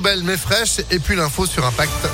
Belle mais fraîche et puis l'info sur Impact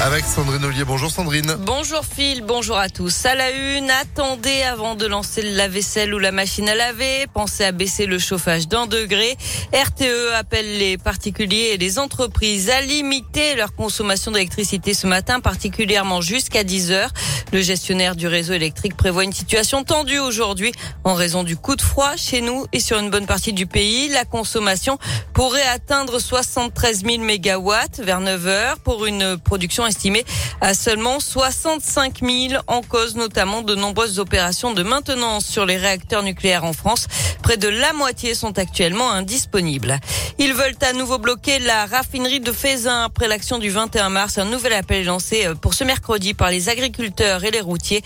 avec Sandrine Ollier. Bonjour Sandrine. Bonjour Phil, bonjour à tous. À la une, attendez avant de lancer la vaisselle ou la machine à laver. Pensez à baisser le chauffage d'un degré. RTE appelle les particuliers et les entreprises à limiter leur consommation d'électricité ce matin, particulièrement jusqu'à 10 heures. Le gestionnaire du réseau électrique prévoit une situation tendue aujourd'hui en raison du coup de froid chez nous et sur une bonne partie du pays. La consommation pourrait atteindre 73 000 mégawatts vers 9 heures pour une production estimée à seulement 65 000 en cause notamment de nombreuses opérations de maintenance sur les réacteurs nucléaires en France. Près de la moitié sont actuellement indisponibles. Ils veulent à nouveau bloquer la raffinerie de Fézin après l'action du 21 mars. Un nouvel appel est lancé euh, pour ce mercredi par les agriculteurs et les routiers.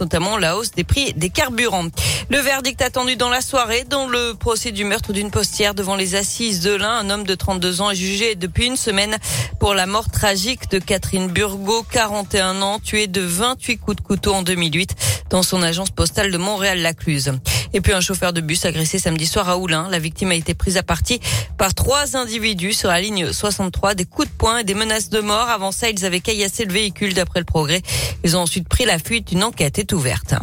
Notamment la hausse des prix des carburants. Le verdict attendu dans la soirée dans le procès du meurtre d'une postière devant les assises de l'Ain. Un homme de 32 ans est jugé depuis une semaine pour la mort tragique de Catherine Burgot, 41 ans, tuée de 28 coups de couteau en 2008 dans son agence postale de Montréal-Lacluse. Et puis un chauffeur de bus agressé samedi soir à Oulin. La victime a été prise à partie par trois individus sur la ligne 63, des coups de poing et des menaces de mort. Avant ça, ils avaient caillassé le véhicule d'après le progrès. Ils ont ensuite pris la fuite. Une enquête est ouverte.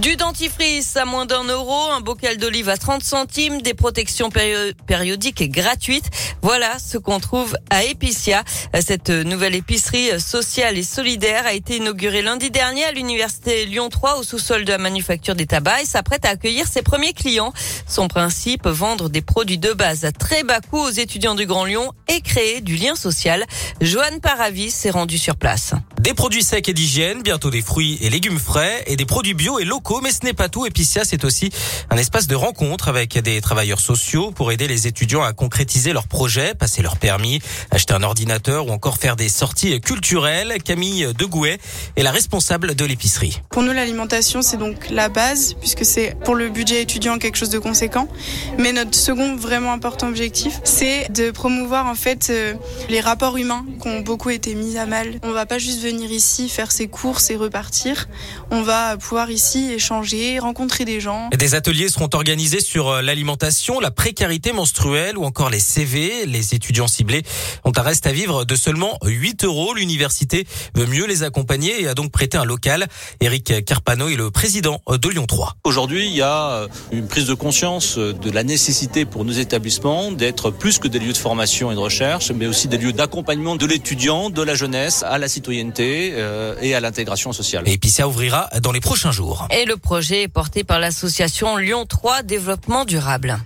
Du dentifrice à moins d'un euro, un bocal d'olive à 30 centimes, des protections périodiques et gratuites. Voilà ce qu'on trouve à Epicia. Cette nouvelle épicerie sociale et solidaire a été inaugurée lundi dernier à l'université Lyon 3 au sous-sol de la manufacture des tabacs et s'apprête à accueillir ses premiers clients. Son principe, vendre des produits de base à très bas coût aux étudiants du Grand Lyon et créer du lien social. Joanne Paravis s'est rendue sur place. Des produits secs et d'hygiène, bientôt des fruits et légumes frais et des produits bio et locaux. Mais ce n'est pas tout. Epicia, c'est aussi un espace de rencontre avec des travailleurs sociaux pour aider les étudiants à concrétiser leurs projets, passer leur permis, acheter un ordinateur ou encore faire des sorties culturelles. Camille Degouet est la responsable de l'épicerie. Pour nous, l'alimentation, c'est donc la base puisque c'est pour le budget étudiant quelque chose de conséquent. Mais notre second vraiment important objectif, c'est de promouvoir en fait euh, les rapports humains qui ont beaucoup été mis à mal. On va pas juste venir venir ici faire ses courses et repartir. On va pouvoir ici échanger, rencontrer des gens. Des ateliers seront organisés sur euh, l'alimentation, la précarité menstruelle ou encore les CV. Les étudiants ciblés ont un reste à vivre de seulement 8 euros. L'université veut mieux les accompagner et a donc prêté un local. Eric Carpano est le président de Lyon 3. Aujourd'hui, il y a euh, une prise de conscience de la nécessité pour nos établissements d'être plus que des lieux de formation et de recherche, mais aussi des lieux d'accompagnement de l'étudiant, de la jeunesse à la citoyenneté euh, et à l'intégration sociale. Et puis ça ouvrira dans les prochains jours. Et le projet est porté par l'association Lyon 3 Développement Durable.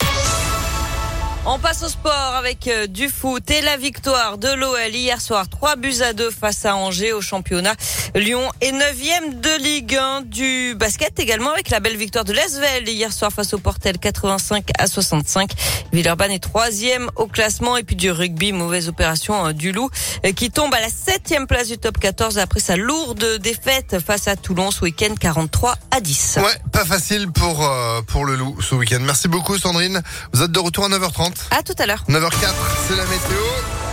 On passe au sport avec euh, du foot et la victoire de l'OL hier soir. 3 buts à 2 face à Angers au championnat. Lyon est 9e de Ligue 1 du basket également avec la belle victoire de l'Esvel hier soir face au Portel 85 à 65. Villeurbanne est 3e au classement et puis du rugby, mauvaise opération euh, du Loup euh, qui tombe à la 7e place du top 14 après sa lourde défaite face à Toulon ce week-end 43 à 10. Ouais, pas facile pour, pour le Loup ce week-end. Merci beaucoup Sandrine. Vous êtes de retour à 9h30. À tout à l'heure. 9h04, c'est la météo.